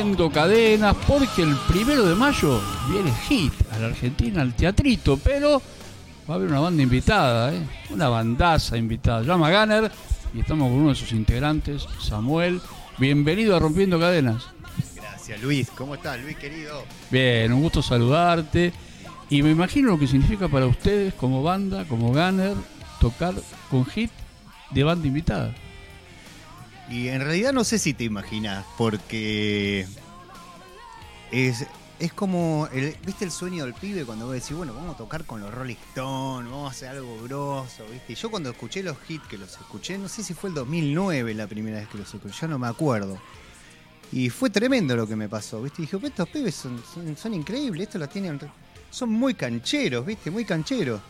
en Rompiendo Cadenas porque el primero de mayo viene Hit a la Argentina, al teatrito, pero va a haber una banda invitada, ¿eh? una bandaza invitada. Llama Gunner y estamos con uno de sus integrantes, Samuel. Bienvenido a Rompiendo Cadenas. Gracias, Luis. ¿Cómo estás, Luis, querido? Bien, un gusto saludarte. Y me imagino lo que significa para ustedes como banda, como Gunner, tocar con Hit de banda invitada. Y en realidad no sé si te imaginas, porque es, es como, el, ¿viste el sueño del pibe cuando vos decís, bueno, vamos a tocar con los Rolling Stones, vamos a hacer algo grosso, ¿viste? Yo cuando escuché los hits que los escuché, no sé si fue el 2009 la primera vez que los escuché, yo no me acuerdo. Y fue tremendo lo que me pasó, ¿viste? Y dije, estos pibes son, son, son increíbles, estos los tienen, son muy cancheros, ¿viste? Muy cancheros.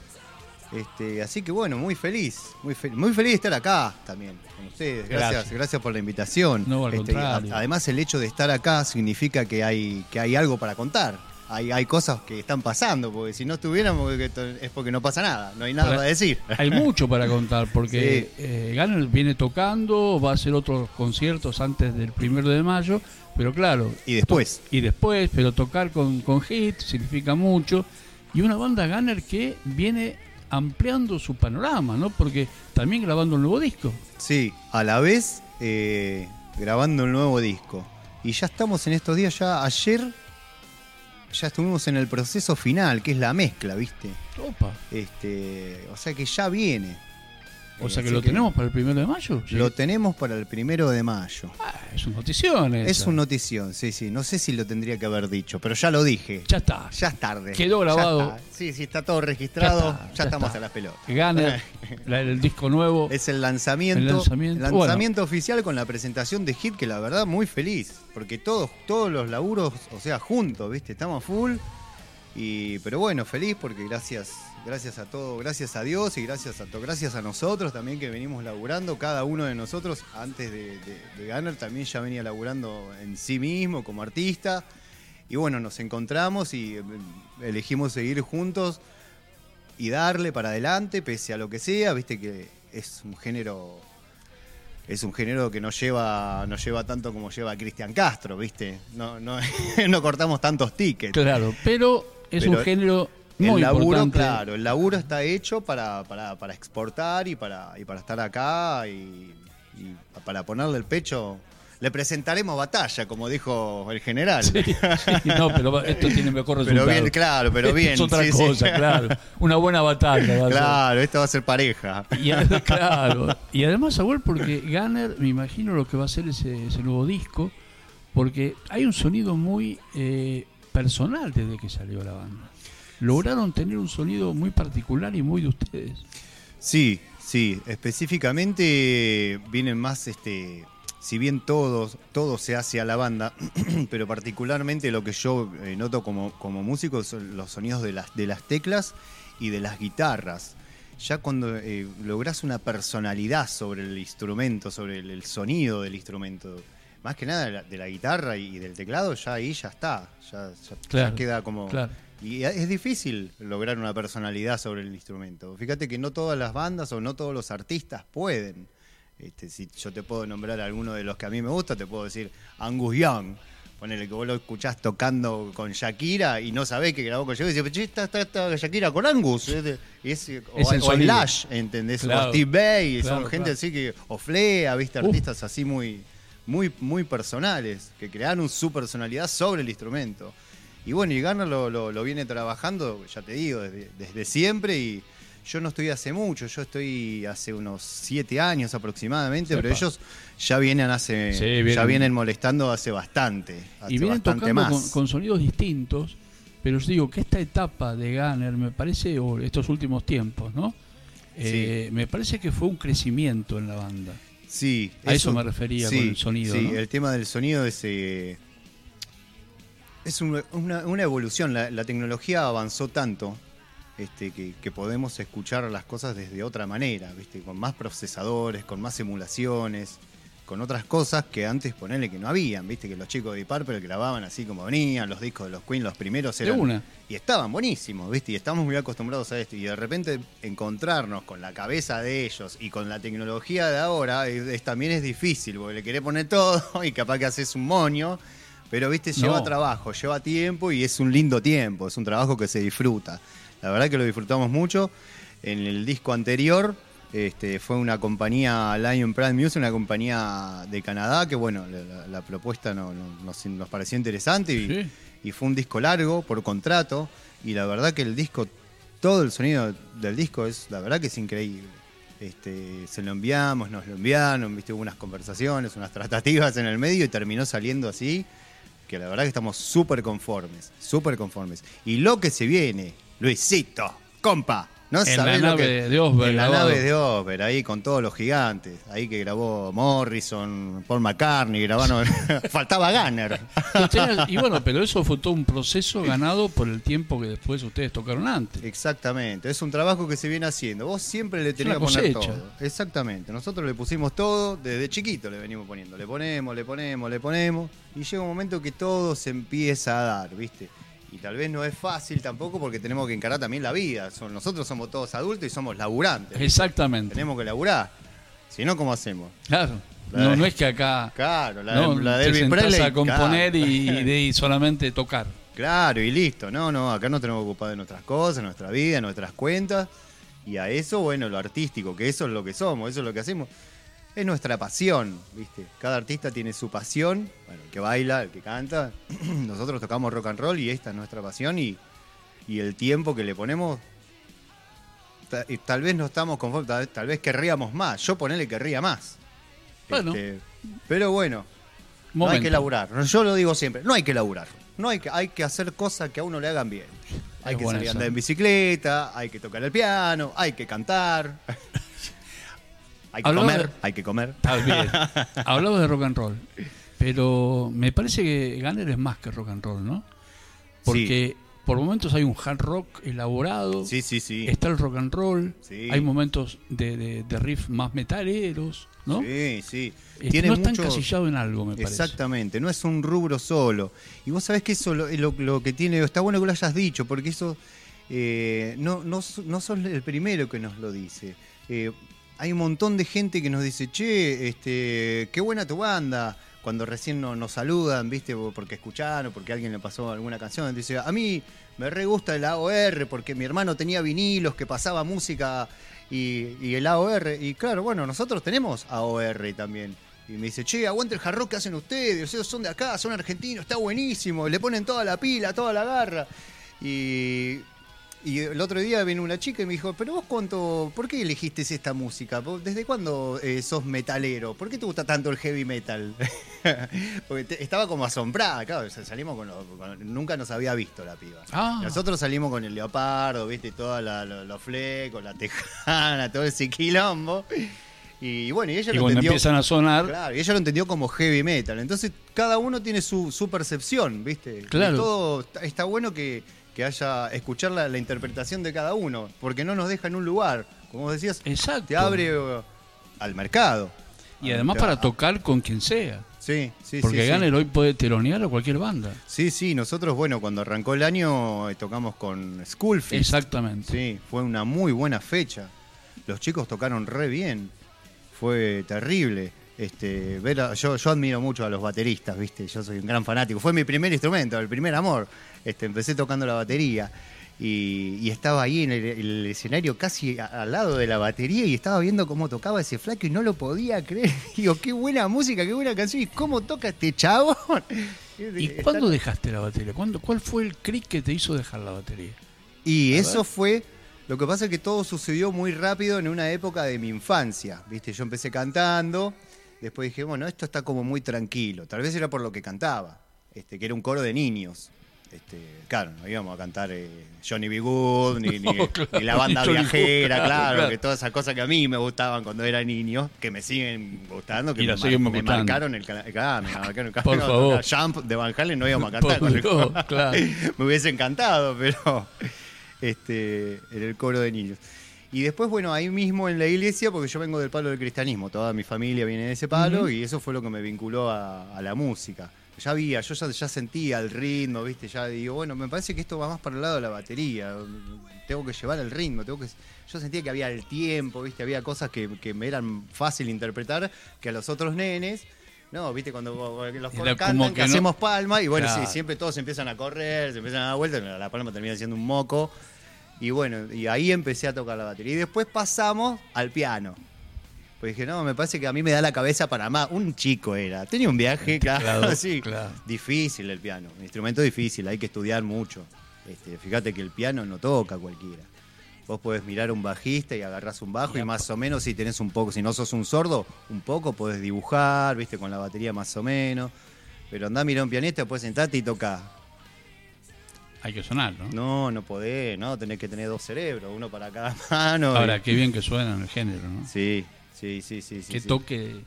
Este, así que bueno, muy feliz, muy, muy feliz de estar acá también con ustedes. Gracias, gracias, gracias por la invitación. No, al este, contrario. además, el hecho de estar acá significa que hay, que hay algo para contar. Hay, hay cosas que están pasando, porque si no estuviéramos es porque no pasa nada, no hay nada Para- para decir. Hay mucho para contar porque eh, Gunner viene tocando, va a hacer otros conciertos antes del primero de mayo, pero claro. Y después. Y después, pero tocar con, con Hit significa mucho. Y una banda Gunner que viene ampliando su panorama, ¿no? Porque también grabando un nuevo disco. Sí, a la vez eh, grabando un nuevo disco. Y ya estamos en estos días, ya ayer ya estuvimos en el proceso final, que es la mezcla, ¿viste? Opa. Este, o sea que ya viene. O sea que lo tenemos para el primero de mayo. Sí. Lo tenemos para el primero de mayo. Ah, es una notición. esa. Es un notición, sí, sí. No sé si lo tendría que haber dicho, pero ya lo dije. Ya está. Ya es tarde. Quedó grabado. Sí, sí, está todo registrado. Ya Ya, está, ya estamos está. a las pelotas. La- el disco nuevo. Es el lanzamiento, El lanzamiento, lanzamiento oficial con la presentación de Hit, que la verdad muy feliz, porque todos, todos los laburos, o sea, juntos, ¿viste? Estamos full. Pero bueno, feliz porque gracias, gracias a todo, gracias a Dios y gracias a to- gracias a nosotros también que venimos laburando, cada uno de nosotros antes de, de, de Gunner también ya venía laburando en sí mismo como artista. Y bueno, nos encontramos y eh, elegimos seguir juntos y darle para adelante, pese a lo que sea, viste que es un género. Es un género que no lleva, no lleva tanto como lleva Cristian Castro, ¿viste? No, no, no cortamos tantos tickets. Claro, pero es Pero un género muy el laburo, importante. claro, el laburo está hecho para, para, para exportar y para, y para estar acá y, y para ponerle el pecho. Le presentaremos batalla, como dijo el general. Sí, sí, no, pero esto tiene mejor resultado. Pero bien, claro, pero bien. Es otra sí, cosa, claro. Una buena batalla. Claro, esto va a ser pareja. Y, claro. y además, Samuel, porque Gunner, me imagino lo que va a ser ese, ese nuevo disco, porque hay un sonido muy eh, personal desde que salió la banda. Lograron tener un sonido muy particular y muy de ustedes. Sí, sí, específicamente vienen más, este, si bien todos, todo se hace a la banda, pero particularmente lo que yo eh, noto como, como músico son los sonidos de las, de las teclas y de las guitarras. Ya cuando eh, logras una personalidad sobre el instrumento, sobre el, el sonido del instrumento, más que nada de la, de la guitarra y del teclado, ya ahí ya está, ya, ya- ya Claro, queda como... claro. Y es difícil lograr una personalidad sobre el instrumento. Fíjate que no todas las bandas o no todos los artistas pueden. Este, si yo te puedo nombrar alguno de los que a mí me gusta, te puedo decir Angus Young. Ponele que vos lo escuchás tocando con Shakira y no sabés que grabó con Shakira. Y dices, "Che, está, está, está Shakira con Angus. Es, es- o, o. Lash, ¿entendés? Claro. O Steve Bay. Claro, son gente claro. así que. O Flea, ¿viste? Artistas así muy, muy, muy personales. Que crearon su personalidad sobre el instrumento. Y bueno, y Garner lo, lo- lo viene trabajando, ya te digo, desde, desde siempre. Y yo no estoy hace mucho, yo estoy hace unos siete años aproximadamente, pero ellos ya vienen hace, Sí, vienen- ya vienen molestando hace bastante. Hace y vienen bastante tocando más. con, con sonidos distintos, pero yo digo que esta etapa de Gunner me parece, o estos últimos tiempos, ¿no? Eh, Me parece que fue un crecimiento en la banda. Sí, A eso me refería con el sonido, Sí, ¿no? el tema del sonido es, eh, es un- una, una evolución. La, la tecnología avanzó tanto este, que, que podemos escuchar las cosas desde otra manera, ¿viste? con más procesadores, con más emulaciones, con otras cosas que antes ponerle que no habían, viste que los chicos de Purple grababan así como venían, los discos de los Queen, los primeros De eran una. y estaban buenísimos, viste, y estamos muy acostumbrados a esto y de repente encontrarnos con la cabeza de ellos y con la tecnología de ahora es, es- también es difícil, porque le querés poner todo y capaz que haces un moño, pero viste, lleva No. trabajo, lleva tiempo y es un lindo tiempo, es un trabajo que se disfruta. La verdad que lo disfrutamos mucho. En el disco anterior este, fue una compañía, Lion Pride Music, una compañía de Canadá, que bueno, la, propuesta no- no- nos, nos pareció interesante y, Sí. y fue un disco largo por contrato. Y la verdad que el disco, todo el sonido del disco es, la verdad que es increíble. Este, se lo enviamos, nos lo enviaron, viste, hubo unas conversaciones, unas tratativas en el medio y terminó saliendo así, que la verdad que estamos súper conformes, súper conformes. Y lo que se viene, Luisito, compa, no En la nave que- de Osber En la grabado. nave de Osber, ahí con todos los gigantes, ahí que grabó Morrison, Paul McCartney, grabaron, faltaba Gunner. Y bueno, pero eso fue todo un proceso ganado por el tiempo que después ustedes tocaron antes. Exactamente, es un trabajo que se viene haciendo. Vos siempre le tenés que poner todo. Exactamente, nosotros le pusimos todo, desde chiquito le venimos poniendo. Le ponemos, le ponemos, le ponemos. Y llega un momento que todo se empieza a dar, ¿viste? Y tal vez no es fácil tampoco porque tenemos que encarar también la vida. Son- nosotros somos todos adultos y somos laburantes. Exactamente. Tenemos que laburar. Si no, ¿cómo hacemos? Claro. La No, de- no es que acá Claro, la, no, de, la te Presley, a componer claro. y, y de- y solamente tocar. Claro, y listo. No, no, acá nos tenemos que ocupar de nuestras cosas, nuestra vida, nuestras cuentas. Y a eso, bueno, lo artístico, que eso es lo que somos, eso es lo que hacemos. Es nuestra pasión, ¿viste? Cada artista tiene su pasión. Bueno, el que baila, el que canta. Nosotros tocamos rock and roll y esta es nuestra pasión y, y el tiempo que le ponemos. ta- y tal vez no estamos conformes, tal, tal vez querríamos más. Yo ponele querría más. Bueno. Este, pero bueno, no hay que laburar. Yo lo digo siempre, no hay que laburar. No hay que, hay que hacer cosas que a uno le hagan bien. Hay Es que salir a andar en bicicleta, hay que tocar el piano, hay que cantar. Hay que comer, de- hay que comer. Está bien. Hablaba de rock and roll. Pero me parece que Gunner es más que rock and roll, ¿no? Porque por momentos hay un hard rock elaborado. Sí, sí, sí. Está el rock and roll. Sí. Hay momentos de, de, de riff más metaleros, ¿no? Sí, sí. Este, no está mucho- encasillado en algo, me parece. Exactamente, no es un rubro solo. Y vos sabés que eso lo, lo- lo que tiene, está bueno que lo hayas dicho, porque eso eh, no, no, no sos el primero que nos lo dice. Eh, hay un montón de gente que nos dice, che, este, qué buena tu banda. Cuando recién no- nos saludan, ¿viste? Porque escucharon, porque alguien le pasó alguna canción. Dice, a mí me re gusta el AOR porque mi hermano tenía vinilos que pasaba música y, el AOR. Y claro, bueno, nosotros tenemos AOR también. Y me dice, che, aguante el hard rock que hacen ustedes, ellos son de acá, son argentinos, está buenísimo, le ponen toda la pila, toda la garra. Y, y el otro día vino una chica y me dijo, pero vos cuánto, ¿por qué elegiste esta música? ¿Vos ¿Desde cuándo eh, sos metalero? ¿Por qué te gusta tanto el heavy metal? Porque te- estaba como asombrada, claro, salimos con, lo- con- nunca nos había visto la piba. Ah. Nosotros salimos con el leopardo, viste, todos los flecos, la tejana, todo ese quilombo. Y bueno, y ella Y lo entendió. empiezan a sonar, Claro, y ella lo entendió como heavy metal. Entonces, cada uno tiene su, su percepción, ¿viste? Claro. Y todo está, está bueno que, que haya escuchar la, la interpretación de cada uno, porque no nos deja en un lugar. Como vos decías, Exacto. te abre eh, al mercado. y además para tocar con quien sea. Sí, sí, Porque sí, hoy puede telonear a cualquier banda. Sí, sí, nosotros, bueno, cuando arrancó el año eh, tocamos con Schoolfield. Exactamente. Sí, fue una muy buena fecha. Los chicos tocaron re bien. Fue terrible. Este, ver a- yo, yo admiro mucho a los bateristas, ¿viste? Yo soy un gran fanático. Fue mi primer instrumento, el primer amor. Este, empecé tocando la batería. Y, y estaba ahí en el, el escenario casi a- al lado de la batería y estaba viendo cómo tocaba ese flaco y no lo podía creer. Digo, qué buena música, qué buena canción. ¿Y cómo toca este chabón? ¿Y Está- cuándo dejaste la batería? ¿Cuándo, ¿Cuál fue el clic que te hizo dejar la batería? Y A eso ver. fue. Lo que pasa es que todo sucedió muy rápido en una época de mi infancia. ¿Viste? Yo empecé cantando. Después dije, bueno, esto está como muy tranquilo. Tal vez era por lo que cantaba. Este, que era un coro de niños. Este, claro, no íbamos a cantar eh, Johnny B. Good, ni, ni- No, claro, ni la banda ni Johnny Good, viajera, claro, claro, claro. que todas esas cosas que a mí me gustaban cuando era niño, que me siguen gustando, que Y me, siguen me marcaron el canal. Claro, me marcaron el Por canal. favor. Jump de Van Halen no íbamos a cantar. Por el me hubiese encantado, pero este, en el coro de niños. Y después, bueno, ahí mismo en la iglesia, porque yo vengo del palo del cristianismo, toda mi familia viene de ese palo, y eso fue lo que me vinculó a, a la música. Ya había, yo ya, ya sentía el ritmo, ¿viste? Ya digo, bueno, me parece que esto va más para el lado de la batería. Tengo que llevar el ritmo, tengo que. Yo sentía que había el tiempo, ¿viste? Había cosas que, que me eran fácil interpretar que a los otros nenes. No, viste, cuando los Era cantan, que, que no- hacemos palma, y bueno, Claro. sí, siempre todos empiezan a correr, se empiezan a dar vueltas, la palma termina siendo un moco. Y bueno, y ahí empecé a tocar la batería. Y después pasamos al piano. Pues dije, no, me parece que a mí me da la cabeza para más. Un chico era. Tenía un viaje, claro, Claro, sí. claro. Difícil el piano. Un instrumento difícil, hay que estudiar mucho. Este, fíjate que el piano no toca cualquiera. Vos podés mirar a un bajista y agarrás un bajo y más o menos si tenés un poco, si no sos un sordo, un poco podés dibujar, viste, con la batería más o menos. Pero andá a mirar a un pianista, después sentarte y tocar. Hay que sonar, ¿no? No, no podés, no, tenés que tener dos cerebros, uno para cada mano. Ahora, y- qué bien que suena en el género, ¿no? Sí, sí, sí, sí. sí que sí. toque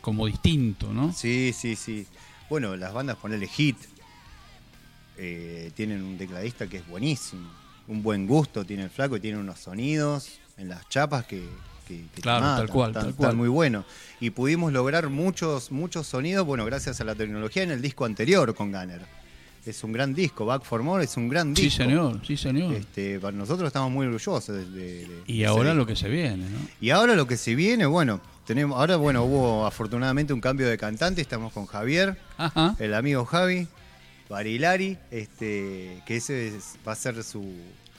como distinto, ¿no? Sí, sí, sí. Bueno, las bandas, ponerle hit, eh, tienen un tecladista que es buenísimo. Un buen gusto tiene el flaco y tiene unos sonidos en las chapas que, que- que te Claro, tal cual, tal cual. muy buenos. Y pudimos lograr muchos, muchos sonidos, bueno, gracias a la tecnología en el disco anterior con Gunner. Es un gran disco, Back for More es un gran Sí, disco. señor, sí, señor. Este, para nosotros estamos muy orgullosos de, de- de y ahora disco. lo que se viene, ¿no? Y ahora lo que se viene, bueno, tenemos, ahora bueno, hubo afortunadamente un cambio de cantante, estamos con Javier, Ajá. el amigo Javi, Barilari, este, que ese es- va a ser su,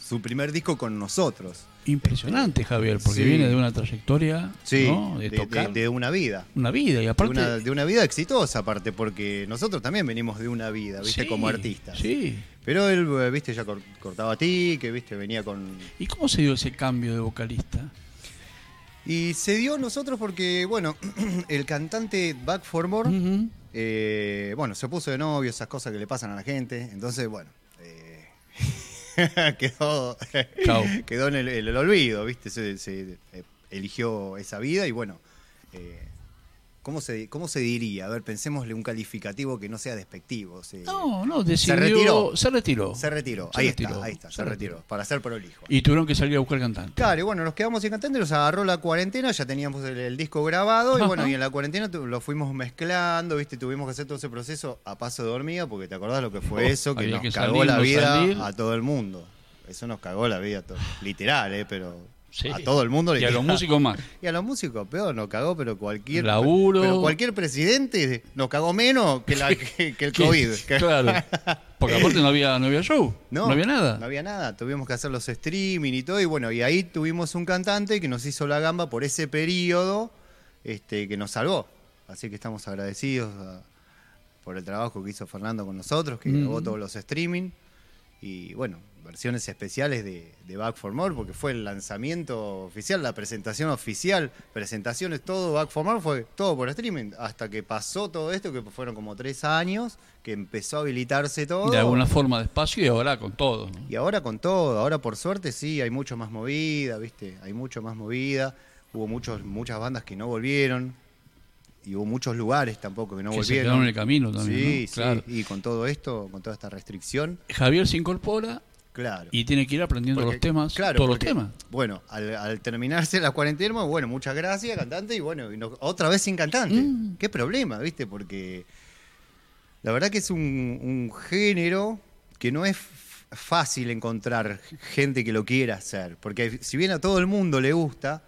su primer disco con nosotros. Impresionante, Javier, porque sí. viene de una trayectoria Sí, ¿no? de, de, tocar de- de una vida. una vida y De aparte una, de una vida exitosa aparte, porque nosotros también venimos de una vida, viste, Sí, como artistas. Sí. Pero él, eh, viste, ya cor- cortaba a ti, que viste, venía con, ¿Y cómo se dio ese cambio de vocalista? Y se dio nosotros porque, bueno, el cantante Back for More, eh, bueno, se puso de novio, esas cosas que le pasan a la gente. Entonces, bueno, eh, quedó, quedó en el, en el olvido, ¿viste? Se, se, eh, eligió esa vida y bueno, eh, ¿cómo, se, ¿cómo se diría? A ver, pensémosle un calificativo que no sea despectivo. se- No, no, decidió, retiró. Se retiró. Se retiró, Se ahí retiró, está, ahí está, se, se retiró, para ser prolijo. Y tuvieron que salir a buscar cantante. Claro, y bueno, nos quedamos sin cantante, nos agarró la cuarentena, ya teníamos el, el disco grabado, y bueno, y en la cuarentena lo fuimos mezclando, ¿viste? Tuvimos que hacer todo ese proceso a paso de hormiga, porque te acordás lo que fue Oh, eso, que nos que cagó salir, la vida salir. a todo el mundo. Eso nos cagó la vida, a to- literal, ¿eh? Pero Sí. a todo el mundo. Y a los músicos más. Y a los músicos, peor, nos cagó, pero cualquier. Laburo. Pero cualquier presidente nos cagó menos que, la- que- que el COVID. Claro. Porque aparte no había, no había show. No, había nada. No había nada. Tuvimos que hacer los streaming y todo. Y bueno, y ahí tuvimos un cantante que nos hizo la gamba por ese periodo este, que nos salvó. Así que estamos agradecidos a- por el trabajo que hizo Fernando con nosotros, que Mm. grabó todos los streaming. Y bueno, versiones especiales de, de Back for More, porque fue el lanzamiento oficial, la presentación oficial, presentaciones, todo Back for More fue todo por streaming. Hasta que pasó todo esto, que fueron como tres años, que empezó a habilitarse todo. De alguna forma despacio y ahora con todo. ¿no? Y ahora con todo, ahora por suerte sí, hay mucho más movida, ¿viste? Hay mucho más movida. Hubo muchos, muchas bandas que no volvieron. Y hubo muchos lugares tampoco que no Que se volvieron. quedaron en el camino también, Sí, ¿no? sí. Claro. Y con todo esto, con toda esta restricción, Javier se incorpora claro. y tiene que ir aprendiendo Porque, los temas, claro, todos porque, los temas. Bueno, al, al terminarse la cuarentena, bueno, muchas gracias, cantante, y bueno, y no- otra vez sin cantante. Mm. Qué problema, ¿viste? Porque la verdad que es un, un género que no es fácil encontrar gente que lo quiera hacer. Porque si bien a todo el mundo le gusta,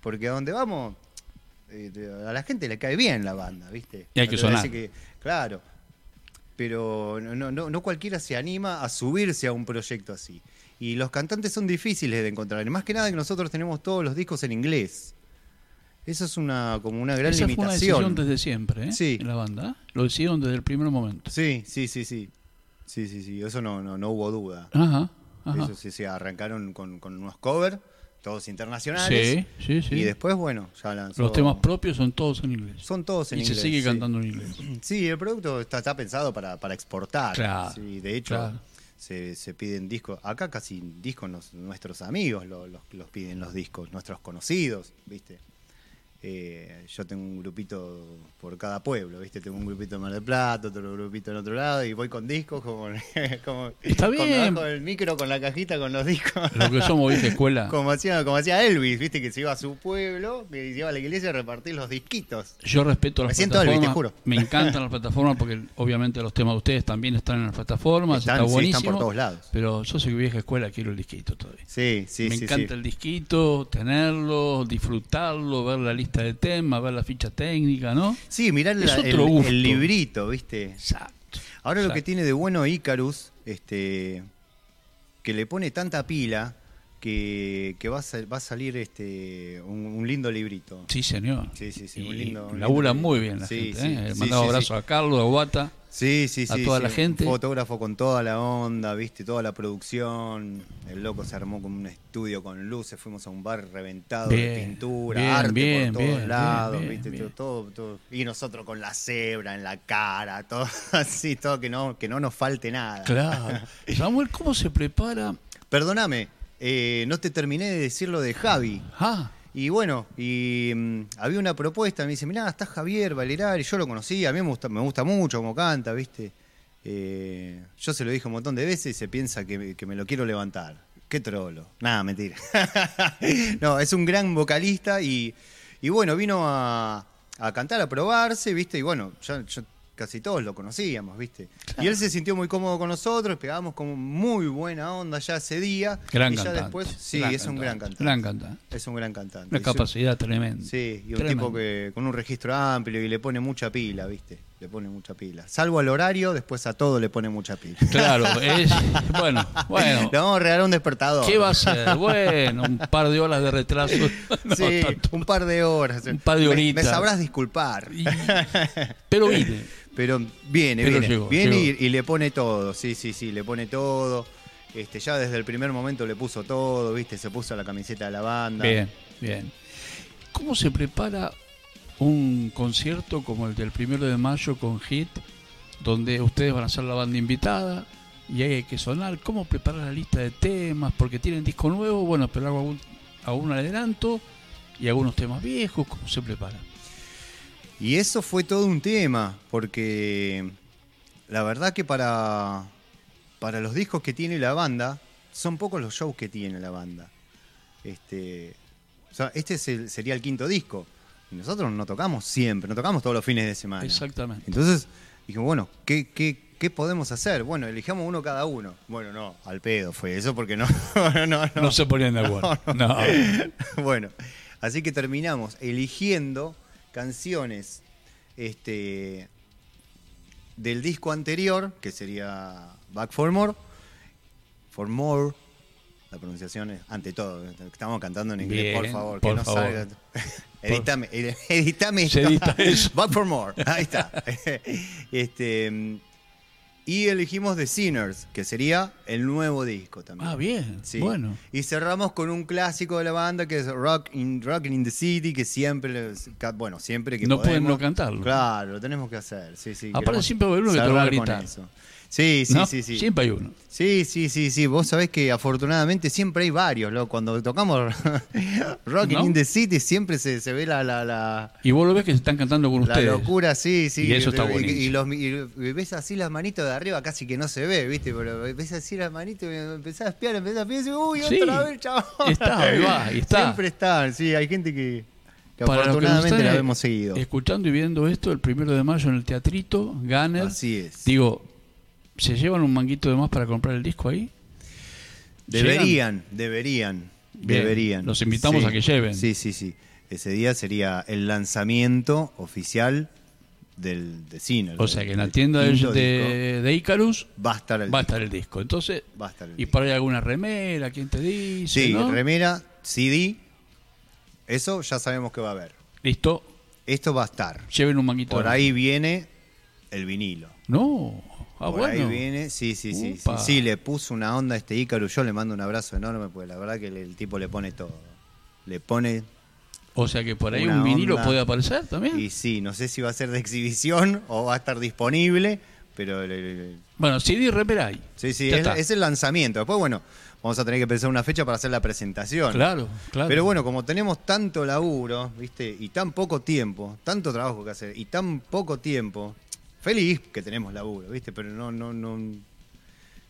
porque a donde vamos, eh, a la gente le cae bien la banda, ¿viste? Y hay que sonar. que- claro. Pero no, no, no, cualquiera se anima a subirse a un proyecto así. Y los cantantes son difíciles de encontrar. Más que nada que nosotros tenemos todos los discos en inglés. Eso es una como una gran Esa fue una limitación. decisión desde siempre, ¿eh? Sí. En la banda. Lo decidieron desde el primer momento. Sí, sí, sí, sí. Sí, sí, sí. Eso no, no, no hubo duda. Ajá, ajá. Eso sí, sí. Arrancaron con, con unos covers, todos internacionales. Sí, sí, sí. Y después, bueno, ya lanzó. Los temas propios son todos en inglés. son todos en y inglés. se sigue sí. cantando en inglés. Sí, el producto está, está pensado para, para exportar. Claro, Sí, de hecho, claro. se, se piden discos. Acá casi discos nos- nuestros amigos lo- los, los piden los discos, nuestros conocidos, ¿viste? Eh, yo tengo un grupito por cada pueblo, ¿viste? Tengo un grupito en Mar del Plata, otro grupito en otro lado, y voy con discos, como, como Está bien. con el micro, con la cajita, con los discos. Lo que somos vieja escuela. Como hacía, como hacía Elvis, ¿viste? Que se iba a su pueblo, que se iba a la iglesia a repartir los disquitos. Yo respeto las Me siento Elvis, plataformas. te juro. Me encantan las plataformas porque obviamente los temas de ustedes también están en las plataformas. Están, está sí, buenísimo. están por todos lados. Pero yo soy vieja escuela, quiero el disquito todavía. Sí, sí, me sí. encanta sí. el disquito, tenerlo, disfrutarlo, ver la lista de temas, ver la ficha técnica, ¿no? Sí, la- otro el, librito, ¿viste? Exacto. Ahora lo que tiene de bueno Icarus, este, que le pone tanta pila que, que va, a, va a salir este, un, un lindo librito. Sí, señor. Sí, sí, sí, Y un lindo- labura lindo muy bien la Sí, gente. sí, ¿eh? sí, Mandaba sí, abrazo sí. a Carlos, a Guata. Sí, sí, sí. a toda sí, la gente. Fotógrafo con toda la onda, viste, toda la producción. El loco se armó con un estudio con luces, fuimos a un bar reventado de pintura, bien, arte bien, por todos lados, viste, todo- Y nosotros con la cebra en la cara, todo así, todo que no, que no nos falte nada. Claro. Samuel, ¿cómo se prepara? Perdóname, eh, no te terminé de decir lo de Javi. Ah, Y bueno, y mm, había una propuesta, me dice, mirá, está Javier Valerari, yo lo conocí, a mí me gusta, me gusta mucho cómo canta, ¿viste? Eh, yo se lo dije un montón de veces y se piensa que, que me lo quiero levantar. Qué trolo. Nada, mentira. no, es un gran vocalista y, y bueno, vino a, a cantar, a probarse, ¿viste? Y bueno, ya, ya casi todos lo conocíamos, ¿viste? Y él se sintió muy cómodo con nosotros, pegábamos como muy buena onda ya ese día. gran y ya cantante. después, sí, gran es un gran cantante. Gran cantante. Es un gran cantante. Una capacidad tremenda. Sí, y un Tremendo. tipo que con un registro amplio y le pone mucha pila, ¿viste? Le pone mucha pila. Salvo al horario, después a todo le pone mucha pila. Claro, es. Bueno, bueno. Le vamos a regalar un despertador. ¿Qué va a ser? Bueno, un par de horas de retraso. No sí, tanto. un par de horas. Un par de horitas. Me, sabrás disculpar. Y- Pero vine. Pero viene, Pero viene. llegó, viene llegó. Y, y le pone todo. Sí, sí, sí, le pone todo. Este, ya desde el primer momento le puso todo, ¿viste? Se puso la camiseta de la banda. Bien, bien. ¿Cómo se prepara un concierto como el del primero de mayo con Hit, donde ustedes van a ser la banda invitada y hay que sonar? ¿Cómo preparar la lista de temas? Porque tienen disco nuevo, bueno, pero hago algún, algún adelanto y algunos temas viejos. ¿Cómo se prepara? Y eso fue todo un tema, porque la verdad que para, para los discos que tiene la banda, son pocos los shows que tiene la banda. Este, o sea, este es el- sería el quinto disco. Nosotros no tocamos siempre, no tocamos todos los fines de semana. Exactamente. Entonces dijimos, bueno, ¿qué, qué, qué podemos hacer? Bueno, elijamos uno cada uno. Bueno, no, al pedo fue eso porque no, no, no, No se ponían de acuerdo. No. bueno, así que terminamos eligiendo canciones este, del disco anterior, que sería Back for More. For More. La pronunciación es ante todo. Estamos cantando en inglés, Bien, por favor. por que no favor. salga. editame, ed- editame esto. edita. Back for More. Ahí está. este, y elegimos The Sinners, que sería el nuevo disco también. Ah, bien. Sí. Bueno. Y cerramos con un clásico de la banda que es Rock in, Rockin' in the City, que siempre, bueno, siempre que No pueden podemos- no cantarlo. Claro, lo tenemos que hacer. Sí, sí. Aparte siempre va a haber uno que te lo va a gritar. eso. Sí, sí, ¿No? sí, sí. Siempre hay uno. Sí, sí, sí, sí. Vos sabés que afortunadamente siempre hay varios. loco. Cuando tocamos Rockin' ¿No? in the City siempre se, se ve la, la, la, Y vos lo ves que se están cantando con la ustedes. locura, sí, sí. Y eso está y, buenísimo. y los- y ves así las manitos de arriba, casi que no se ve, ¿viste? Pero ves así las manitos y empezás a espiar, empezás a espiar y dices, uy, Sí. otra vez, chaval. Está, ahí va, ahí está. Siempre están, sí, hay gente que, que Para que afortunadamente la hemos seguido. Escuchando y viendo esto, el primero de mayo en el teatrito, Gunner. Así es. Digo, ¿se llevan un manguito de más para comprar el disco ahí? Deberían, deberían, Bien, deberían. los invitamos a que lleven. Sí, sí, sí. Ese día sería el lanzamiento oficial del de cine. O sea que en la tienda de, de, de Icarus va a estar el va a disco. estar el disco. Entonces, Va a estar el y disco. por ahí alguna remera, ¿quién te dice? Sí, ¿no? remera, CD, eso ya sabemos que va a haber. Listo, Esto va a estar. lleven un manguito Por ahí viene el vinilo. No, ah, Por bueno. ahí viene, sí, sí, sí, sí. Le puso una onda a este Ícaro. Yo le mando un abrazo enorme porque la verdad que el, el tipo le pone todo. Le pone. O sea que por ahí Una un vinilo onda. puede aparecer también. Y sí, no sé si va a ser de exhibición o va a estar disponible, pero Bueno, CD remera hay. sí, sí, es el lanzamiento. Después, bueno, vamos a tener que pensar una fecha para hacer la presentación. Claro, claro. Pero bueno, como tenemos tanto laburo, ¿viste? Y tan poco tiempo, tanto trabajo que hacer y tan poco tiempo, feliz que tenemos laburo, ¿viste? Pero no no no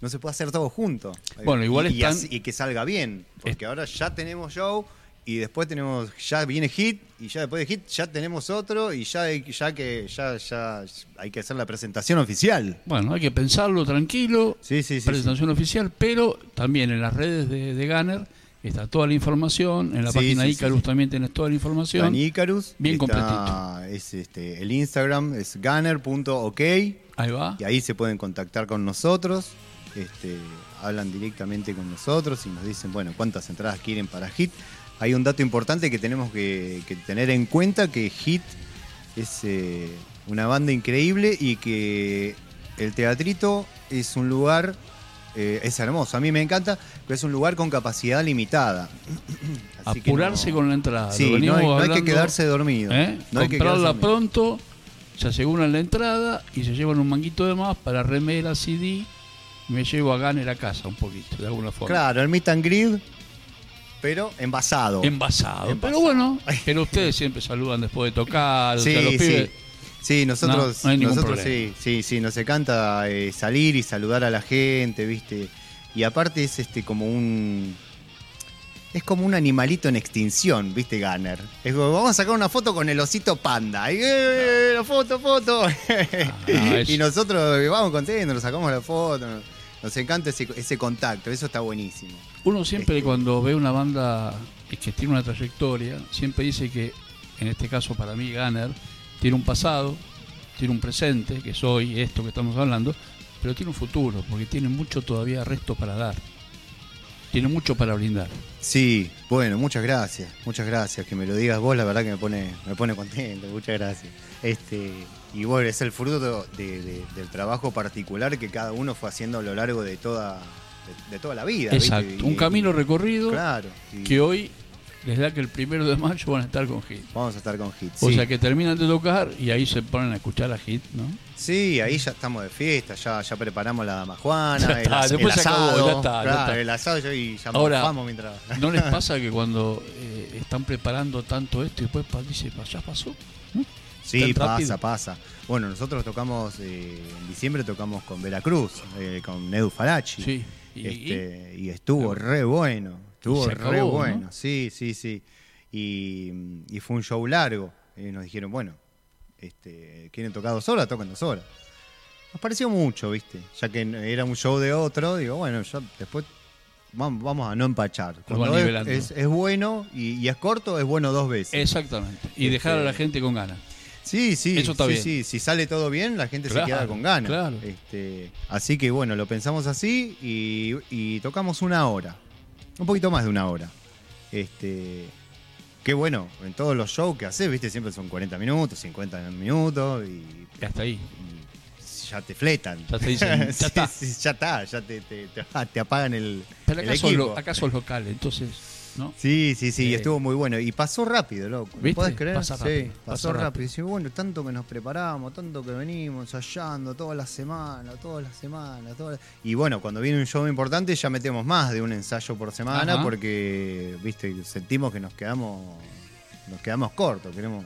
no se puede hacer todo junto. Bueno, igual y, están- y que salga bien, porque ahora ya tenemos show y después tenemos ya viene hit y ya después de hit ya tenemos otro y ya hay- ya que ya ya hay que hacer la presentación oficial. Bueno, hay que pensarlo tranquilo, Sí, sí, sí. presentación oficial, pero también en las redes de, de Gunner está toda la información, en la Sí, página sí, Icarus sí, también tenés toda la información. Dan Icarus, Bien está- Es este el Instagram es gunner.ok. Ahí va. y ahí se pueden contactar con nosotros, este, hablan directamente con nosotros y nos dicen, bueno, cuántas entradas quieren para Hit. Hay un dato importante que tenemos que, que tener en cuenta, que Hit es eh, una banda increíble y que el teatrito es un lugar, eh, es hermoso, a mí me encanta, pero es un lugar con capacidad limitada. Así que Apurarse no- con la entrada. Sí, Lo no hay, venimos no hay que quedarse dormido. ¿eh? No hay Comprarla pronto, se aseguran la entrada y se llevan un manguito de más para remera, CD. Me llevo a Gunner a casa un poquito, de alguna forma. Claro, el meet and greet, pero envasado. Envasado. Envasado. Pero bueno, pero ustedes siempre saludan después de tocar. o sea, los Sí, pibes- sí. Sí, nosotros, No, no nosotros sí, sí, sí, nos encanta eh, salir y saludar a la gente, ¿viste? Y aparte es este como un es como un animalito en extinción, ¿viste, Gunner? Es como, vamos a sacar una foto con el osito panda. Y, ¡eh, la foto, foto. es- y nosotros eh, vamos contentos, nos sacamos la foto. Nos, encanta ese, ese contacto, eso está buenísimo. Uno siempre Este- cuando ve una banda que tiene una trayectoria, siempre dice que, en este caso para mí, Gunner, tiene un pasado, tiene un presente, que soy esto que estamos hablando, pero tiene un futuro, porque tiene mucho todavía resto para dar. Tiene mucho para brindar. Sí, bueno, muchas gracias, muchas gracias. Que me lo digas vos, la verdad que me pone, me pone contento, muchas gracias. Este, y bueno, es el fruto de- de- del trabajo particular que cada uno fue haciendo a lo largo de toda, de, de toda la vida. ¿viste? Exacto. Y- Un camino recorrido Claro. y que hoy les da que el primero de mayo van a estar con Hit. Vamos a estar con hits. O sí. sea que terminan de tocar y ahí se ponen a escuchar a Hit, ¿no? Sí, ahí ya estamos de fiesta, ya, ya preparamos la dama Juana, Ya el, as- después el se acabó, asado, ya está, ya claro, está. el asado ya- y ya Ahora, vamos mientras. ¿No les pasa que cuando eh, están preparando tanto esto y después dice, "Pa, ya pasó? ¿no? Sí, pasa, pasa. Bueno, nosotros tocamos, eh, en diciembre tocamos con Veracruz, eh, con Nedu Falachi. Sí. Y, Este, y estuvo re bueno, estuvo re bueno, ¿no? sí, sí, sí. Y, y fue un show largo. Y nos dijeron, bueno, este, ¿quieren tocar dos horas? Tocan dos horas. Nos pareció mucho, ¿viste? Ya que era un show de otro, digo, bueno, ya después vamos, a no empachar. Cuando es, es- es bueno y, y es corto, es bueno dos veces. Exactamente. Y dejar a la Este, gente con ganas. Sí, sí, Eso está sí, bien. sí. Si sale todo bien, la gente Claro, se queda con ganas. claro. Este, así que bueno, lo pensamos así y, y tocamos una hora. Un poquito más de una hora. Este, qué bueno, en todos los shows que haces, viste, siempre son 40 minutos, 50 minutos y, Y hasta ahí. ya te fletan. Ya te dicen, ya está. sí, ya está, ya te, te- te- te apagan el, Pero el acá sos, equipo. lo- acá locales, entonces, ¿no? Sí, sí, sí, y Eh, estuvo muy bueno. Y pasó rápido, loco. ¿Lo ¿Viste? podés creer? Pasa sí, rápido, pasó pasa rápido. rápido. Y bueno, tanto que nos preparamos, tanto que venimos ensayando toda la semana, toda la semana, toda la- Y bueno, cuando viene un show importante ya metemos más de un ensayo por semana Ajá. porque, viste, sentimos que nos quedamos nos quedamos cortos, queremos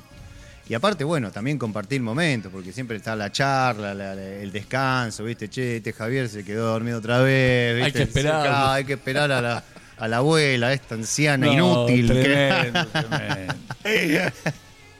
y aparte, bueno, también compartir momentos, porque siempre está la charla, la- la- el descanso, ¿viste? Che, este Javier se quedó dormido otra vez, ¿viste? Hay que esperar. Hay que esperar a la, a la abuela, esta anciana No, inútil. que- Tremendo, tremendo.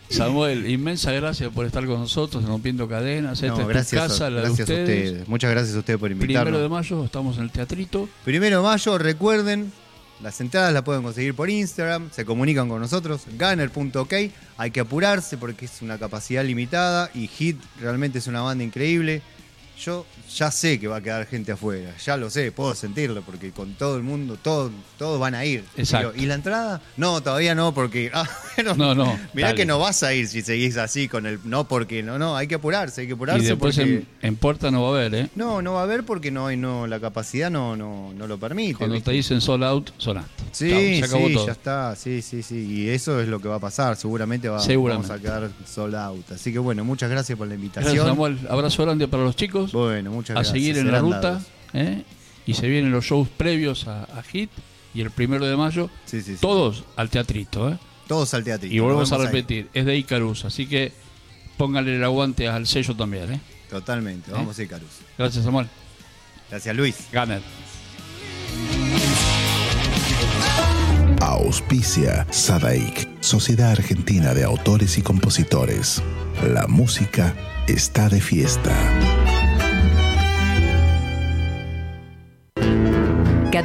Samuel, inmensa gracias por estar con nosotros, rompiendo cadenas. Esta No, es gracias, tu casa, a, la gracias de a ustedes. ustedes. Muchas gracias a ustedes por invitarnos. Primero de mayo estamos en el teatrito. Primero de mayo, recuerden, las entradas las pueden conseguir por Instagram, se comunican con nosotros, gunner.ok. Hay que apurarse porque es una capacidad limitada y Hit realmente es una banda increíble. Yo ya sé que va a quedar gente afuera, ya lo sé, puedo sentirlo porque con todo el mundo, todos, todos van a ir. Exacto. ¿Y la entrada? No, todavía no porque... ah, Bueno, No, no, Mirá dale. que no vas a ir si seguís así con el. No, porque no, no, hay que apurarse, hay que apurarse. Y después porque... en, en puerta no va a haber, ¿eh? No, no va a haber porque no hay, no, la capacidad no, no, no lo permite. Cuando ¿viste? te dicen sold out, sonaste. Sí, Chao, se acabó sí, todo. ya está, sí, sí, sí. Y eso es lo que va a pasar. Seguramente, va, Seguramente. vamos a quedar sold out. Así que bueno, muchas gracias por la invitación. Gracias, Samuel. Abrazo grande para los chicos. Bueno, muchas a gracias. seguir en la ruta. ¿eh? Y se vienen los shows previos a, a Hit. Y el primero de mayo, Sí, sí, sí. todos al teatrito. ¿eh? Todos al teatrito. Y volvemos a ahí. repetir, es de Icarus. Así que pónganle el aguante al sello también. ¿eh? Totalmente, vamos a ir, Carus. Gracias, Samuel. Gracias, Luis. Gunner. Auspicia Sadaik, Sociedad Argentina de Autores y Compositores. La música está de fiesta.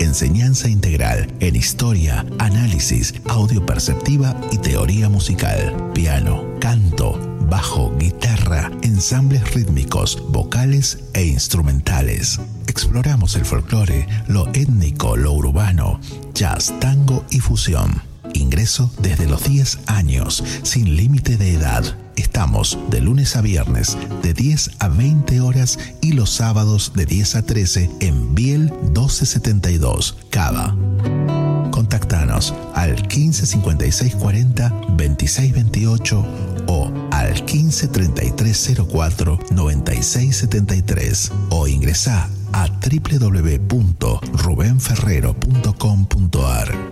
Enseñanza integral en historia, análisis, audio perceptiva y teoría musical. Piano, canto, bajo, guitarra, ensambles rítmicos, vocales e instrumentales. Exploramos el folclore, lo étnico, lo urbano, jazz, tango y fusión. Ingreso desde los 10 años, sin límite de edad. Estamos de lunes a viernes de 10 a 20 horas y los sábados de 10 a 13 en Biel 1272, Cava. Contactanos al 15 56 40 26 28 o al 15 33 04 96 73 o ingresá a www.rubenferrero.com.ar.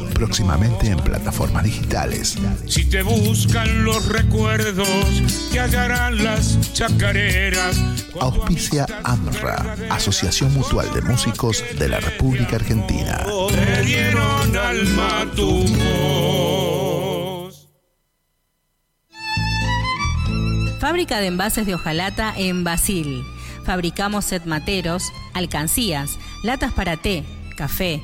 Próximamente en plataformas digitales. Si te buscan los recuerdos, te hallarán las chacareras. Auspicia AMRA, Asociación Mutual de Músicos de la República Argentina. Te dieron alma tu voz. Fábrica de envases de hojalata en Basil. Fabricamos set materos, alcancías, latas para té, café,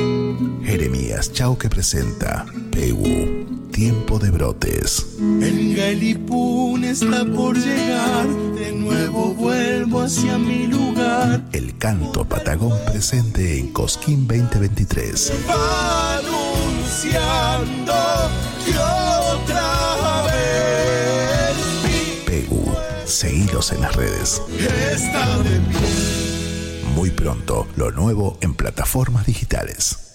Jeremías Chauque presenta Pegu, Tiempo de Brotes. El Galipún está por llegar, de nuevo vuelvo hacia mi lugar. El canto patagón presente en Cosquín 2023. Va anunciando que otra vez Pegu, seguidos en las redes. está de pie. Muy pronto, lo nuevo en plataformas digitales.